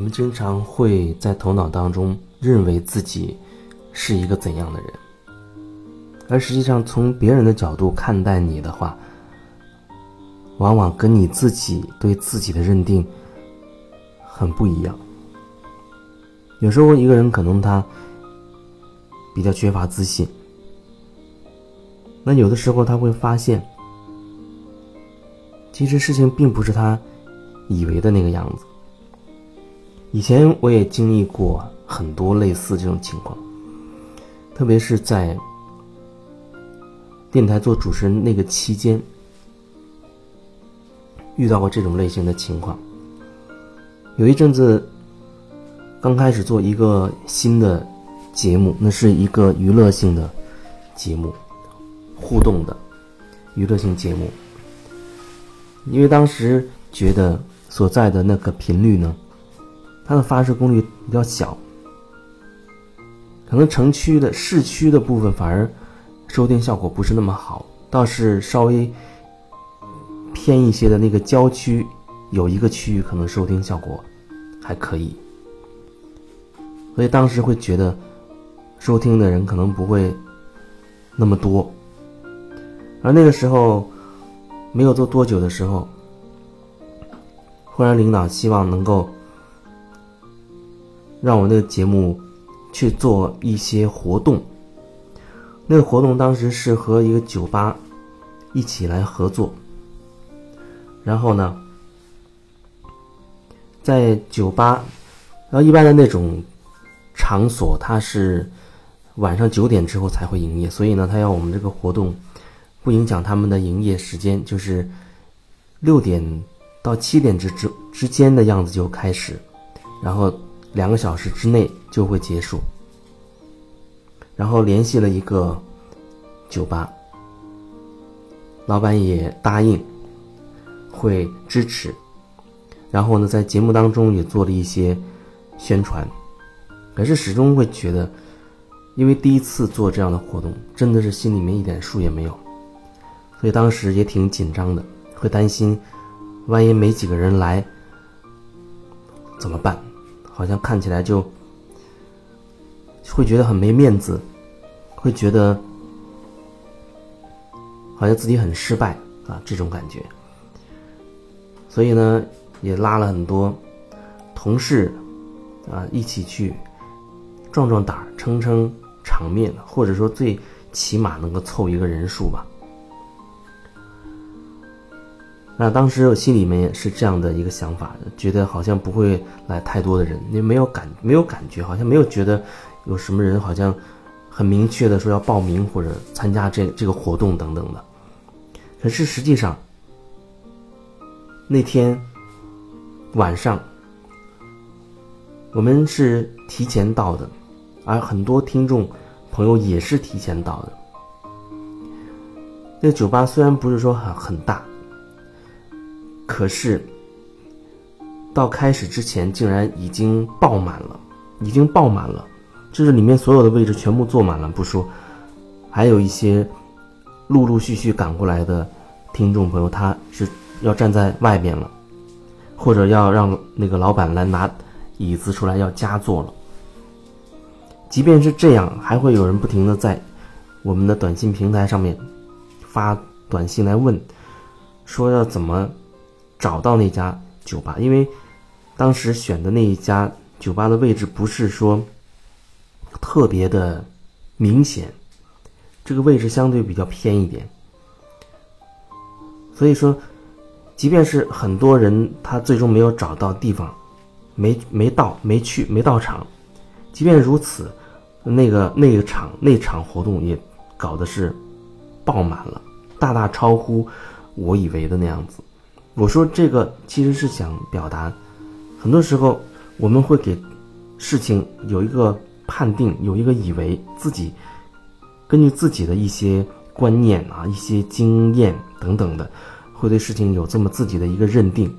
我们经常会在头脑当中认为自己是一个怎样的人，而实际上从别人的角度看待你的话，往往跟你自己对自己的认定很不一样。有时候一个人可能他比较缺乏自信，那有的时候他会发现，其实事情并不是他以为的那个样子。以前我也经历过很多类似这种情况，特别是在电台做主持人那个期间，遇到过这种类型的情况。有一阵子刚开始做一个新的节目，那是一个娱乐性的节目，互动的娱乐性节目，因为当时觉得所在的那个频率呢。它的发射功率比较小，可能城区的市区的部分反而收听效果不是那么好，倒是稍微偏一些的那个郊区有一个区域可能收听效果还可以，所以当时会觉得收听的人可能不会那么多，而那个时候没有做多久的时候，忽然领导希望能够。让我那个节目去做一些活动。那个活动当时是和一个酒吧一起来合作。然后呢，在酒吧，然后一般的那种场所，它是晚上九点之后才会营业，所以呢，他要我们这个活动不影响他们的营业时间，就是六点到七点之之之间的样子就开始，然后。两个小时之内就会结束，然后联系了一个酒吧，老板也答应会支持，然后呢，在节目当中也做了一些宣传，可是始终会觉得，因为第一次做这样的活动，真的是心里面一点数也没有，所以当时也挺紧张的，会担心，万一没几个人来怎么办？好像看起来就会觉得很没面子，会觉得好像自己很失败啊，这种感觉。所以呢，也拉了很多同事啊一起去壮壮胆儿、撑撑场面，或者说最起码能够凑一个人数吧。那当时我心里面也是这样的一个想法，觉得好像不会来太多的人，因为没有感没有感觉，好像没有觉得有什么人好像很明确的说要报名或者参加这这个活动等等的。可是实际上那天晚上我们是提前到的，而很多听众朋友也是提前到的。那酒吧虽然不是说很很大。可是，到开始之前竟然已经爆满了，已经爆满了，就是里面所有的位置全部坐满了不说，还有一些陆陆续续赶过来的听众朋友，他是要站在外边了，或者要让那个老板来拿椅子出来要加座了。即便是这样，还会有人不停的在我们的短信平台上面发短信来问，说要怎么。找到那家酒吧，因为当时选的那一家酒吧的位置不是说特别的明显，这个位置相对比较偏一点，所以说，即便是很多人他最终没有找到地方，没没到没去没到场，即便如此，那个那个场那场活动也搞的是爆满了，大大超乎我以为的那样子。我说这个其实是想表达，很多时候我们会给事情有一个判定，有一个以为自己根据自己的一些观念啊、一些经验等等的，会对事情有这么自己的一个认定，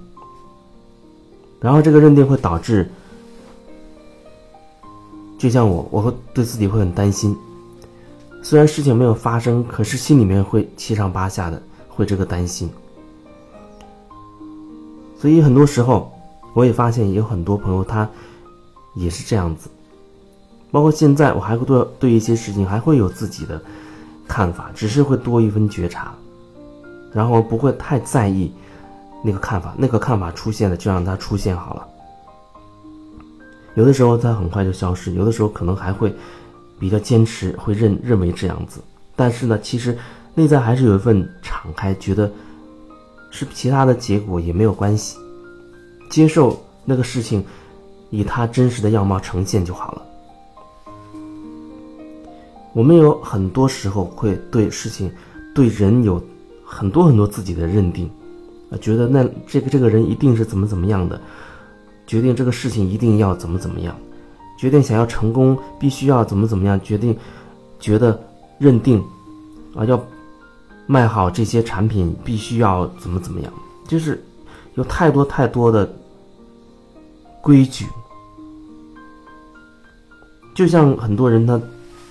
然后这个认定会导致，就像我，我会对自己会很担心，虽然事情没有发生，可是心里面会七上八下的，会这个担心。所以很多时候，我也发现有很多朋友他也是这样子。包括现在，我还会对对一些事情还会有自己的看法，只是会多一分觉察，然后不会太在意那个看法。那个看法出现了，就让它出现好了。有的时候它很快就消失，有的时候可能还会比较坚持，会认认为这样子。但是呢，其实内在还是有一份敞开，觉得是其他的结果也没有关系，接受那个事情以他真实的样貌呈现就好了。我们有很多时候会对事情、对人有很多很多自己的认定，啊，觉得那这个这个人一定是怎么怎么样的，决定这个事情一定要怎么怎么样，决定想要成功必须要怎么怎么样，决定觉得认定啊要卖好这些产品必须要怎么怎么样，就是有太多太多的规矩，就像很多人他。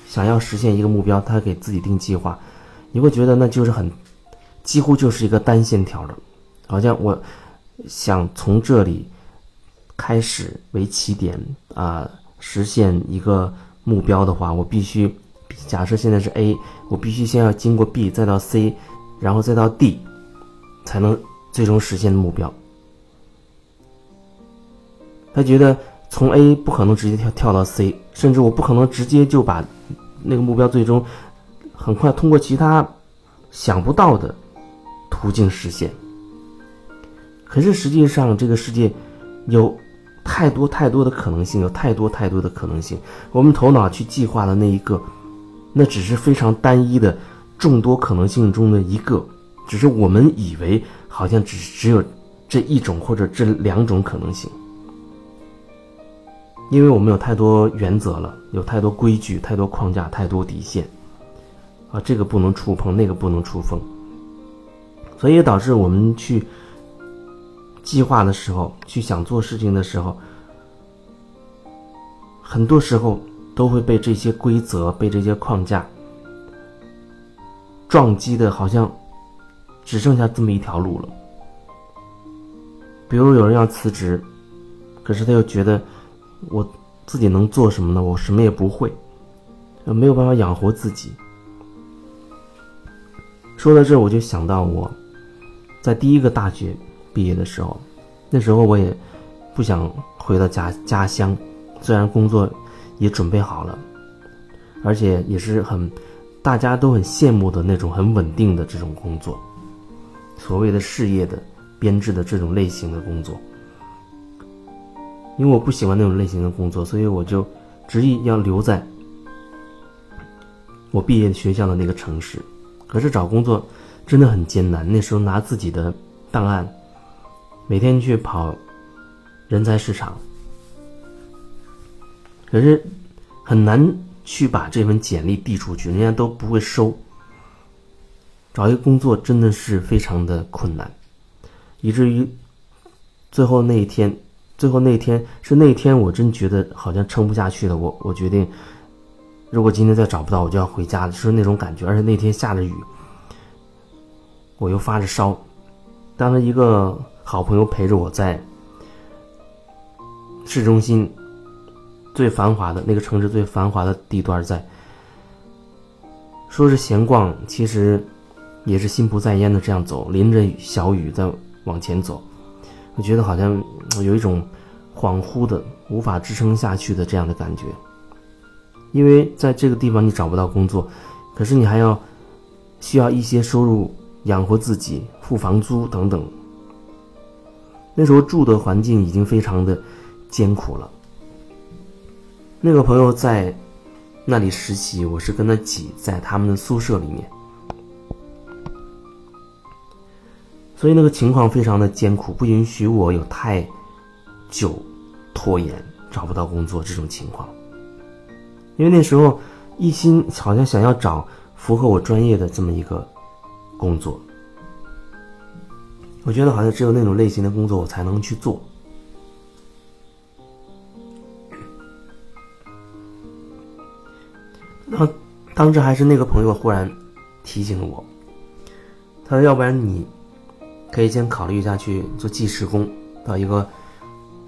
想要实现一个目标，他给自己定计划，你会觉得那就是很，几乎就是一个单线条的，好像我想从这里开始为起点啊，实现一个目标的话，我必须假设现在是 A，我必须先要经过 B，再到 C，然后再到 D，才能最终实现的目标。他觉得从 A 不可能直接跳跳到 C，甚至我不可能直接就把。那个目标最终很快通过其他想不到的途径实现。可是实际上，这个世界有太多太多的可能性，有太多太多的可能性。我们头脑去计划的那一个，那只是非常单一的众多可能性中的一个，只是我们以为好像只只有这一种或者这两种可能性。因为我们有太多原则了，有太多规矩、太多框架、太多底线，啊，这个不能触碰，那个不能触碰，所以导致我们去计划的时候，去想做事情的时候，很多时候都会被这些规则、被这些框架撞击的，好像只剩下这么一条路了。比如有人要辞职，可是他又觉得。我自己能做什么呢？我什么也不会，没有办法养活自己。说到这，我就想到我在第一个大学毕业的时候，那时候我也不想回到家家乡，虽然工作也准备好了，而且也是很大家都很羡慕的那种很稳定的这种工作，所谓的事业的编制的这种类型的工作。因为我不喜欢那种类型的工作，所以我就执意要留在我毕业学校的那个城市。可是找工作真的很艰难。那时候拿自己的档案，每天去跑人才市场，可是很难去把这份简历递出去，人家都不会收。找一个工作真的是非常的困难，以至于最后那一天。最后那一天是那天，我真觉得好像撑不下去了。我我决定，如果今天再找不到，我就要回家了，是那种感觉。而且那天下着雨，我又发着烧。当时一个好朋友陪着我在市中心最繁华的那个城市最繁华的地段，在说是闲逛，其实也是心不在焉的这样走，淋着小雨在往前走。我觉得好像有一种恍惚的、无法支撑下去的这样的感觉，因为在这个地方你找不到工作，可是你还要需要一些收入养活自己、付房租等等。那时候住的环境已经非常的艰苦了。那个朋友在那里实习，我是跟他挤在他们的宿舍里面。所以那个情况非常的艰苦，不允许我有太久拖延找不到工作这种情况。因为那时候一心好像想要找符合我专业的这么一个工作，我觉得好像只有那种类型的工作我才能去做。当当时还是那个朋友忽然提醒了我，他说：“要不然你。”可以先考虑一下去做计时工，到一个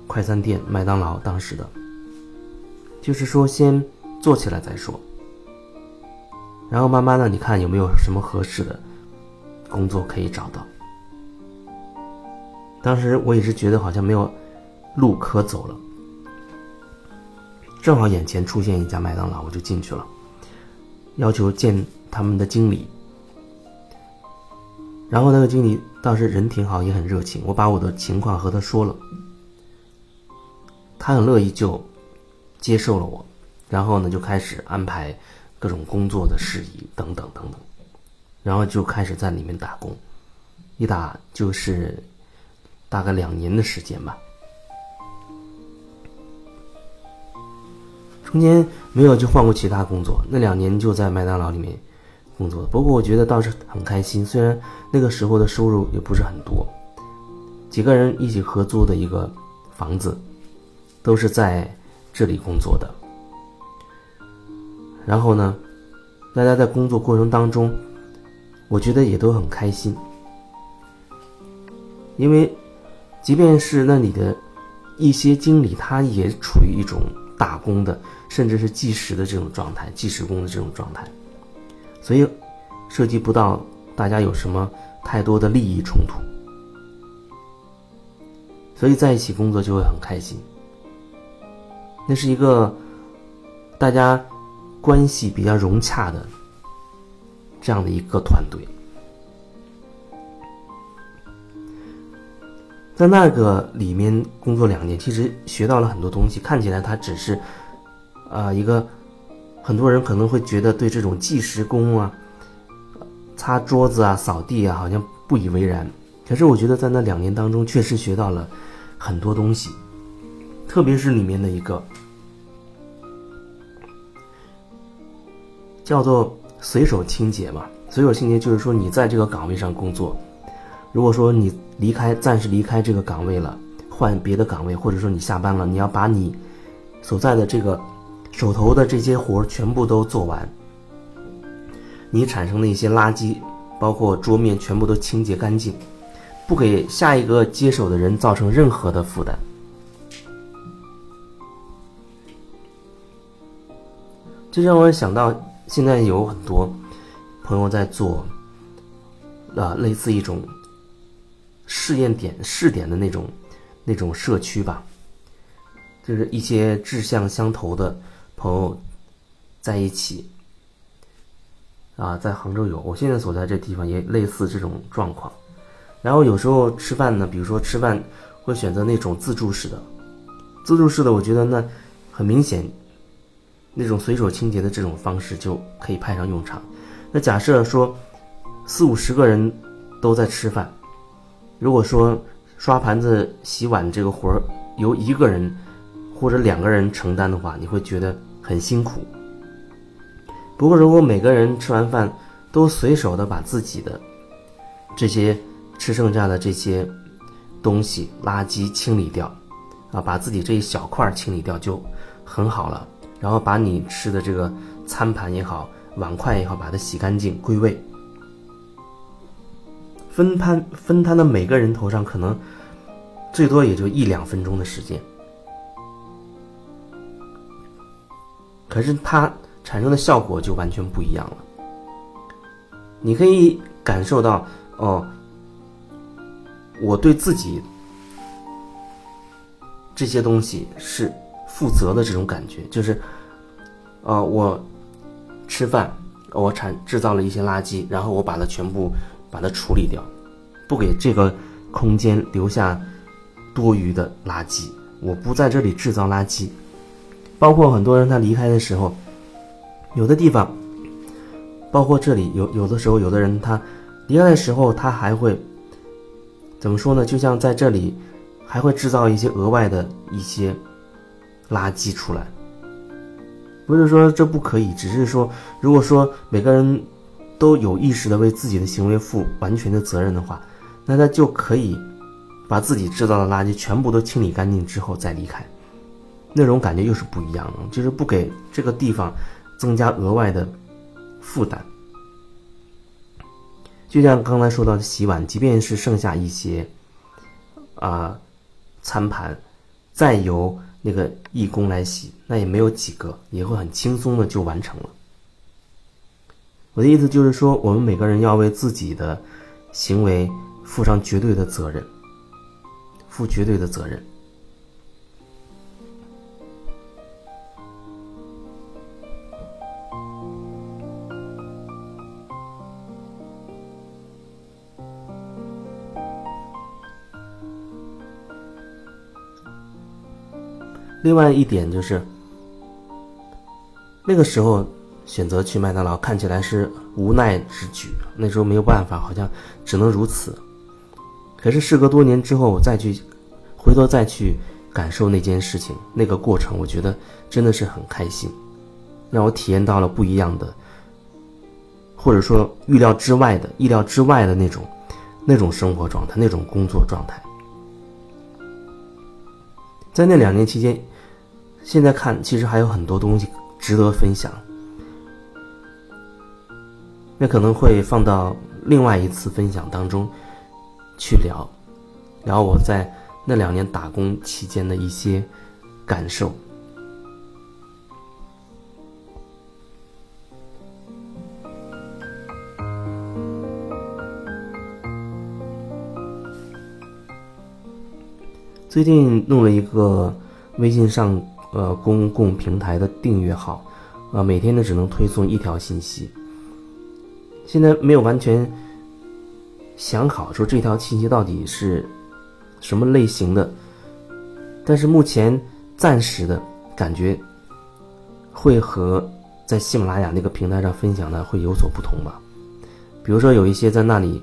快餐店麦当劳当时的，就是说先做起来再说，然后慢慢的你看有没有什么合适的工作可以找到。当时我也是觉得好像没有路可走了，正好眼前出现一家麦当劳，我就进去了，要求见他们的经理。然后那个经理倒是人挺好，也很热情。我把我的情况和他说了，他很乐意就接受了我。然后呢，就开始安排各种工作的事宜等等等等。然后就开始在里面打工，一打就是大概两年的时间吧。中间没有去换过其他工作，那两年就在麦当劳里面。工作，不过我觉得倒是很开心。虽然那个时候的收入也不是很多，几个人一起合租的一个房子，都是在这里工作的。然后呢，大家在工作过程当中，我觉得也都很开心，因为即便是那里的一些经理，他也处于一种打工的，甚至是计时的这种状态，计时工的这种状态。所以，涉及不到大家有什么太多的利益冲突，所以在一起工作就会很开心。那是一个大家关系比较融洽的这样的一个团队，在那个里面工作两年，其实学到了很多东西。看起来它只是啊一个。很多人可能会觉得对这种计时工啊、擦桌子啊、扫地啊，好像不以为然。可是我觉得在那两年当中，确实学到了很多东西，特别是里面的一个叫做随手清洁嘛。随手清洁就是说，你在这个岗位上工作，如果说你离开，暂时离开这个岗位了，换别的岗位，或者说你下班了，你要把你所在的这个。手头的这些活儿全部都做完，你产生的一些垃圾，包括桌面全部都清洁干净，不给下一个接手的人造成任何的负担。这让我想到，现在有很多朋友在做，啊，类似一种试验点、试点的那种那种社区吧，就是一些志向相投的。朋友在一起啊，在杭州有，我现在所在这地方也类似这种状况。然后有时候吃饭呢，比如说吃饭会选择那种自助式的，自助式的，我觉得那很明显，那种随手清洁的这种方式就可以派上用场。那假设说四五十个人都在吃饭，如果说刷盘子、洗碗这个活儿由一个人或者两个人承担的话，你会觉得。很辛苦。不过，如果每个人吃完饭都随手的把自己的这些吃剩下的这些东西垃圾清理掉，啊，把自己这一小块清理掉就很好了。然后把你吃的这个餐盘也好、碗筷也好，把它洗干净归位，分摊分摊到每个人头上，可能最多也就一两分钟的时间。可是它产生的效果就完全不一样了。你可以感受到，哦，我对自己这些东西是负责的这种感觉，就是，呃，我吃饭，我产制造了一些垃圾，然后我把它全部把它处理掉，不给这个空间留下多余的垃圾，我不在这里制造垃圾。包括很多人他离开的时候，有的地方，包括这里有有的时候，有的人他离开的时候，他还会怎么说呢？就像在这里还会制造一些额外的一些垃圾出来。不是说这不可以，只是说如果说每个人都有意识的为自己的行为负完全的责任的话，那他就可以把自己制造的垃圾全部都清理干净之后再离开。那种感觉又是不一样的，就是不给这个地方增加额外的负担。就像刚才说到的洗碗，即便是剩下一些啊餐盘，再由那个义工来洗，那也没有几个，也会很轻松的就完成了。我的意思就是说，我们每个人要为自己的行为负上绝对的责任，负绝对的责任。另外一点就是，那个时候选择去麦当劳看起来是无奈之举，那时候没有办法，好像只能如此。可是事隔多年之后，我再去回头再去感受那件事情，那个过程，我觉得真的是很开心，让我体验到了不一样的，或者说预料之外的、意料之外的那种那种生活状态、那种工作状态。在那两年期间。现在看，其实还有很多东西值得分享。那可能会放到另外一次分享当中去聊，聊我在那两年打工期间的一些感受。最近弄了一个微信上。呃，公共平台的订阅号，呃，每天呢只能推送一条信息。现在没有完全想好说这条信息到底是什么类型的，但是目前暂时的感觉会和在喜马拉雅那个平台上分享的会有所不同吧。比如说有一些在那里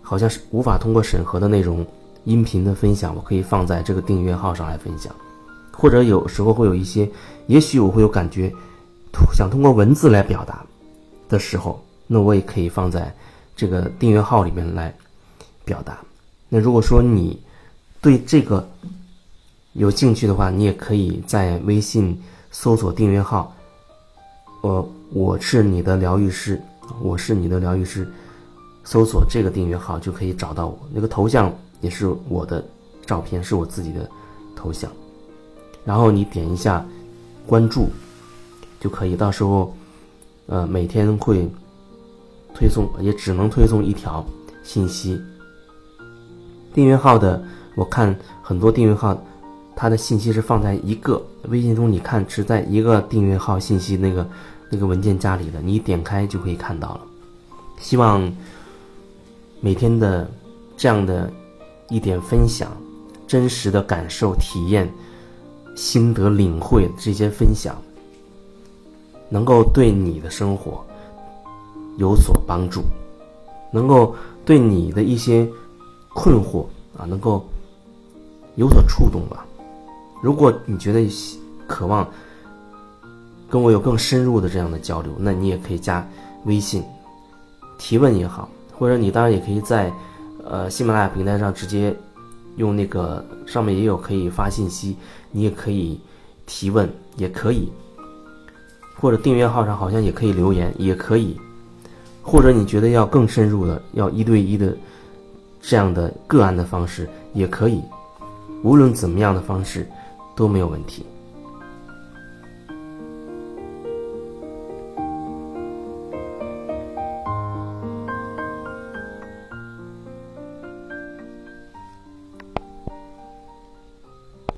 好像是无法通过审核的那种音频的分享，我可以放在这个订阅号上来分享。或者有时候会有一些，也许我会有感觉，想通过文字来表达的时候，那我也可以放在这个订阅号里面来表达。那如果说你对这个有兴趣的话，你也可以在微信搜索订阅号，我我是你的疗愈师，我是你的疗愈师，搜索这个订阅号就可以找到我。那个头像也是我的照片，是我自己的头像。然后你点一下关注就可以，到时候呃每天会推送，也只能推送一条信息。订阅号的我看很多订阅号，它的信息是放在一个微信中，你看只在一个订阅号信息那个那个文件夹里的，你点开就可以看到了。希望每天的这样的一点分享，真实的感受体验。心得领会这些分享，能够对你的生活有所帮助，能够对你的一些困惑啊，能够有所触动吧。如果你觉得渴望跟我有更深入的这样的交流，那你也可以加微信提问也好，或者你当然也可以在呃喜马拉雅平台上直接。用那个上面也有可以发信息，你也可以提问，也可以，或者订阅号上好像也可以留言，也可以，或者你觉得要更深入的，要一对一的这样的个案的方式也可以，无论怎么样的方式都没有问题。